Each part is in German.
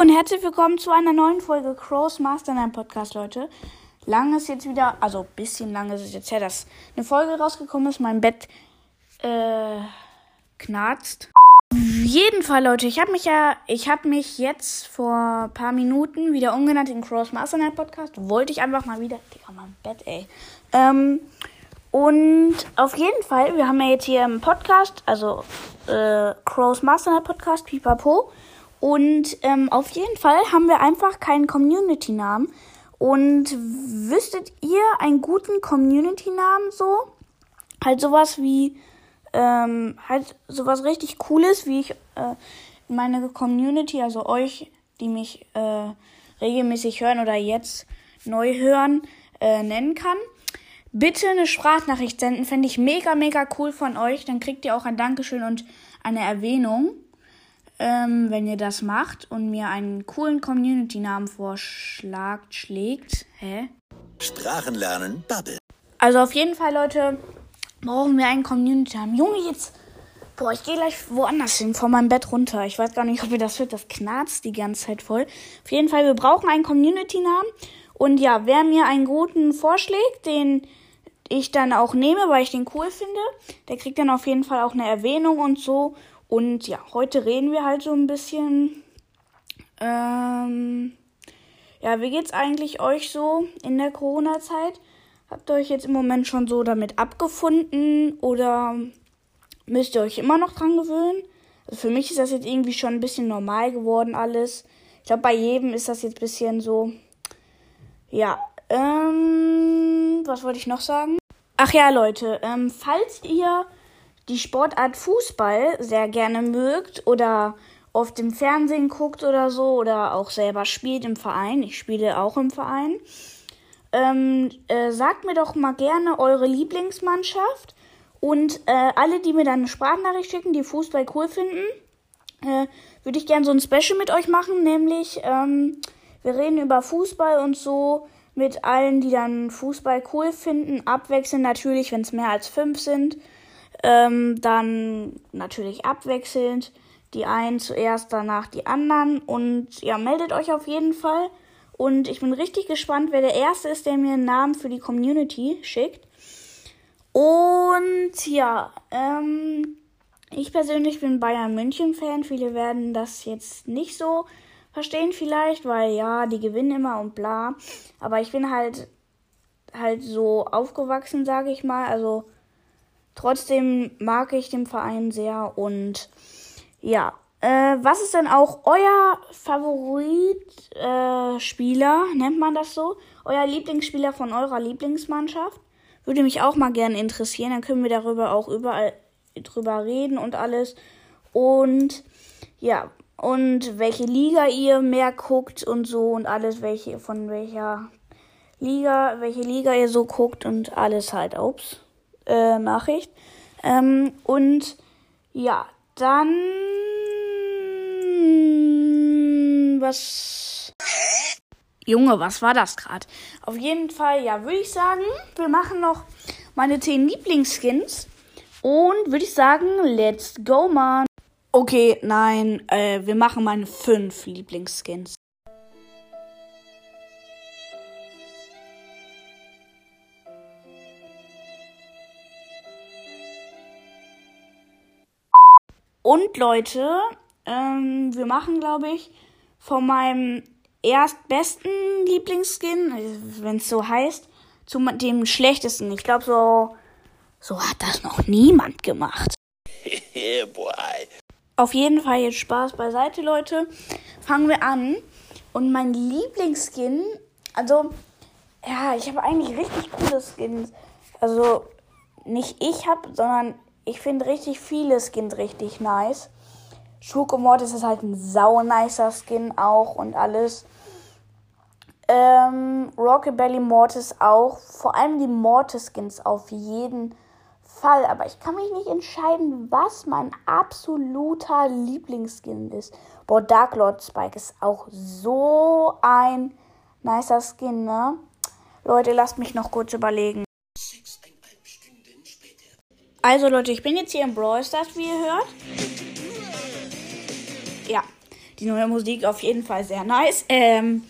und herzlich willkommen zu einer neuen Folge Crows Mastermind Podcast, Leute. Lang ist jetzt wieder, also bisschen lang ist es jetzt her, dass eine Folge rausgekommen ist. Mein Bett äh, knarzt. Auf jeden Fall, Leute, ich habe mich ja, ich habe mich jetzt vor ein paar Minuten wieder umgenannt in Crows Mastermind Podcast. Wollte ich einfach mal wieder, Digga, mein Bett, ey. Ähm, und auf jeden Fall, wir haben ja jetzt hier einen Podcast, also äh, Crows Mastermind Podcast, Pipapo. Und ähm, auf jeden Fall haben wir einfach keinen Community-Namen. Und wüsstet ihr einen guten Community-Namen so? Halt sowas wie, ähm, halt sowas richtig Cooles, wie ich äh, meine Community, also euch, die mich äh, regelmäßig hören oder jetzt neu hören, äh, nennen kann. Bitte eine Sprachnachricht senden, fände ich mega, mega cool von euch. Dann kriegt ihr auch ein Dankeschön und eine Erwähnung ähm, wenn ihr das macht und mir einen coolen Community-Namen vorschlagt, schlägt. Hä? Sprachenlernen Bubble. Also auf jeden Fall, Leute, brauchen wir einen Community-Namen. Junge, jetzt. Boah, ich gehe gleich woanders hin, von meinem Bett runter. Ich weiß gar nicht, ob ihr das hört. Das knarzt die ganze Zeit voll. Auf jeden Fall, wir brauchen einen Community-Namen. Und ja, wer mir einen guten vorschlägt, den ich dann auch nehme, weil ich den cool finde, der kriegt dann auf jeden Fall auch eine Erwähnung und so. Und ja, heute reden wir halt so ein bisschen. Ähm, ja, wie geht's eigentlich euch so in der Corona-Zeit? Habt ihr euch jetzt im Moment schon so damit abgefunden oder müsst ihr euch immer noch dran gewöhnen? Also für mich ist das jetzt irgendwie schon ein bisschen normal geworden alles. Ich glaube, bei jedem ist das jetzt ein bisschen so. Ja, ähm, was wollte ich noch sagen? Ach ja, Leute, ähm, falls ihr die Sportart Fußball sehr gerne mögt oder oft im Fernsehen guckt oder so oder auch selber spielt im Verein, ich spiele auch im Verein, ähm, äh, sagt mir doch mal gerne eure Lieblingsmannschaft und äh, alle, die mir dann eine Sprachnachricht schicken, die Fußball cool finden, äh, würde ich gerne so ein Special mit euch machen, nämlich ähm, wir reden über Fußball und so mit allen, die dann Fußball cool finden, abwechselnd natürlich, wenn es mehr als fünf sind. Ähm, dann natürlich abwechselnd. Die einen zuerst, danach die anderen. Und ja, meldet euch auf jeden Fall. Und ich bin richtig gespannt, wer der Erste ist, der mir einen Namen für die Community schickt. Und ja, ähm, ich persönlich bin Bayern München-Fan. Viele werden das jetzt nicht so verstehen vielleicht, weil ja, die gewinnen immer und bla. Aber ich bin halt halt so aufgewachsen, sage ich mal. Also Trotzdem mag ich den Verein sehr und ja. Äh, was ist denn auch euer Favoritspieler, äh, nennt man das so? Euer Lieblingsspieler von eurer Lieblingsmannschaft? Würde mich auch mal gerne interessieren. Dann können wir darüber auch überall drüber reden und alles. Und ja, und welche Liga ihr mehr guckt und so und alles, welche von welcher Liga, welche Liga ihr so guckt und alles halt. Ups äh, Nachricht. Ähm, und ja, dann was. Junge, was war das gerade? Auf jeden Fall, ja, würde ich sagen, wir machen noch meine 10 Lieblingsskins. Und würde ich sagen, let's go, man. Okay, nein, äh, wir machen meine 5 Lieblingsskins. Und Leute, ähm, wir machen, glaube ich, von meinem erstbesten Lieblingsskin, wenn es so heißt, zu dem schlechtesten. Ich glaube, so, so hat das noch niemand gemacht. yeah, boy. Auf jeden Fall jetzt Spaß beiseite, Leute. Fangen wir an. Und mein Lieblingsskin, also, ja, ich habe eigentlich richtig coole Skins. Also, nicht ich habe, sondern ich finde richtig viele Skins richtig nice. Schurke Mortis ist halt ein sau nicer Skin auch und alles. Ähm, Rockabelly Mortis auch. Vor allem die Mortis-Skins auf jeden Fall. Aber ich kann mich nicht entscheiden, was mein absoluter Lieblingsskin ist. Boah, Dark Lord Spike ist auch so ein nicer Skin, ne? Leute, lasst mich noch kurz überlegen. Also Leute, ich bin jetzt hier im Brawl Stars, wie ihr hört. Ja, die neue Musik auf jeden Fall sehr nice. Ähm,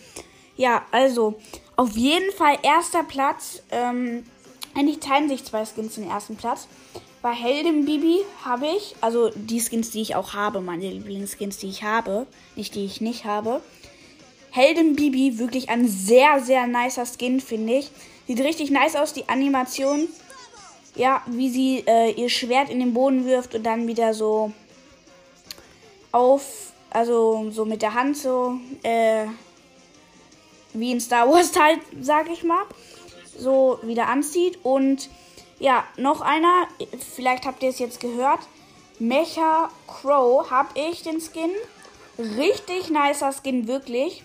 ja, also auf jeden Fall erster Platz. Ähm, eigentlich teilen sich zwei Skins den ersten Platz. Bei Heldin Bibi habe ich, also die Skins, die ich auch habe, meine Lieblingsskins, die ich habe, nicht die ich nicht habe. Heldin Bibi, wirklich ein sehr, sehr nicer Skin, finde ich. Sieht richtig nice aus, die Animation. Ja, wie sie äh, ihr Schwert in den Boden wirft und dann wieder so auf, also so mit der Hand so, äh, wie in Star Wars halt, sag ich mal, so wieder anzieht. Und ja, noch einer, vielleicht habt ihr es jetzt gehört, Mecha Crow habe ich den Skin. Richtig nicer Skin, wirklich.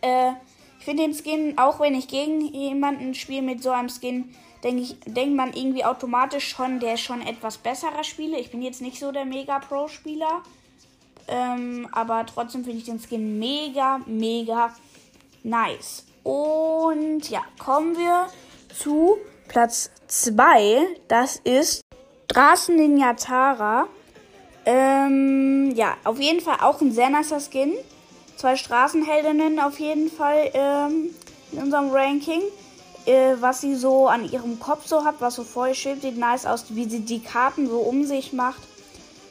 Äh, ich finde den Skin, auch wenn ich gegen jemanden spiele mit so einem Skin, denke ich, denkt man irgendwie automatisch schon, der ist schon etwas besserer Spieler. Ich bin jetzt nicht so der Mega Pro-Spieler. Ähm, aber trotzdem finde ich den Skin mega, mega nice. Und ja, kommen wir zu Platz 2. Das ist Straßen Ninja Tara. Ähm, ja, auf jeden Fall auch ein sehr nicer Skin. Zwei Straßenheldinnen auf jeden Fall ähm, in unserem Ranking. Äh, was sie so an ihrem Kopf so hat, was so voll schwebt, sieht nice aus, wie sie die Karten so um sich macht.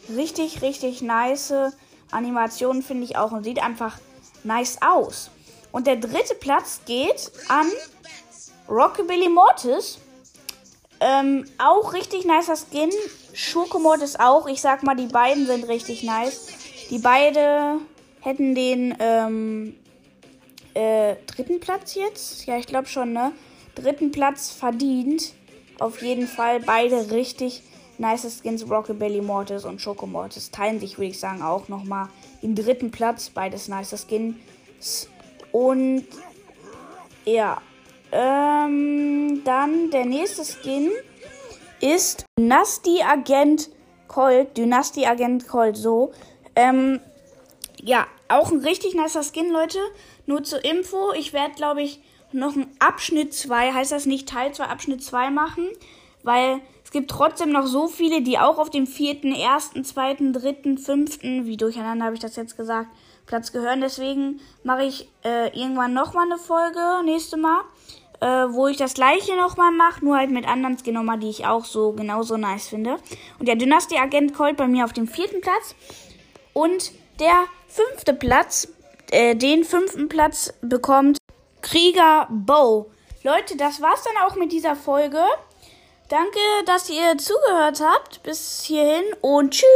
Richtig, richtig nice Animationen finde ich auch und sieht einfach nice aus. Und der dritte Platz geht an Rockabilly Mortis. Ähm, auch richtig nicer Skin. Schokomortis auch. Ich sag mal, die beiden sind richtig nice. Die beide hätten den ähm, äh, dritten Platz jetzt. Ja, ich glaube schon, ne? Dritten Platz verdient. Auf jeden Fall beide richtig nice Skins. Rockabilly Mortis und Schokomortis teilen sich, würde ich sagen, auch nochmal den dritten Platz. Beides nice Skins. Und ja, ähm, dann der nächste Skin ist Dynasty Agent Colt. Dynasty Agent Colt, so. Ähm, ja, auch ein richtig nicer Skin, Leute. Nur zur Info, ich werde, glaube ich, noch einen Abschnitt 2, heißt das nicht Teil 2, Abschnitt 2 machen, weil es gibt trotzdem noch so viele, die auch auf dem vierten, ersten, zweiten, dritten, fünften, wie durcheinander habe ich das jetzt gesagt, Platz gehören. Deswegen mache ich äh, irgendwann nochmal eine Folge, nächste Mal, äh, wo ich das gleiche nochmal mache, nur halt mit anderen Skin nochmal, die ich auch so genauso nice finde. Und der Dynasty Agent Colt bei mir auf dem vierten Platz. Und der fünfte Platz, äh, den fünften Platz bekommt Krieger Bow. Leute, das war's dann auch mit dieser Folge. Danke, dass ihr zugehört habt. Bis hierhin und tschüss.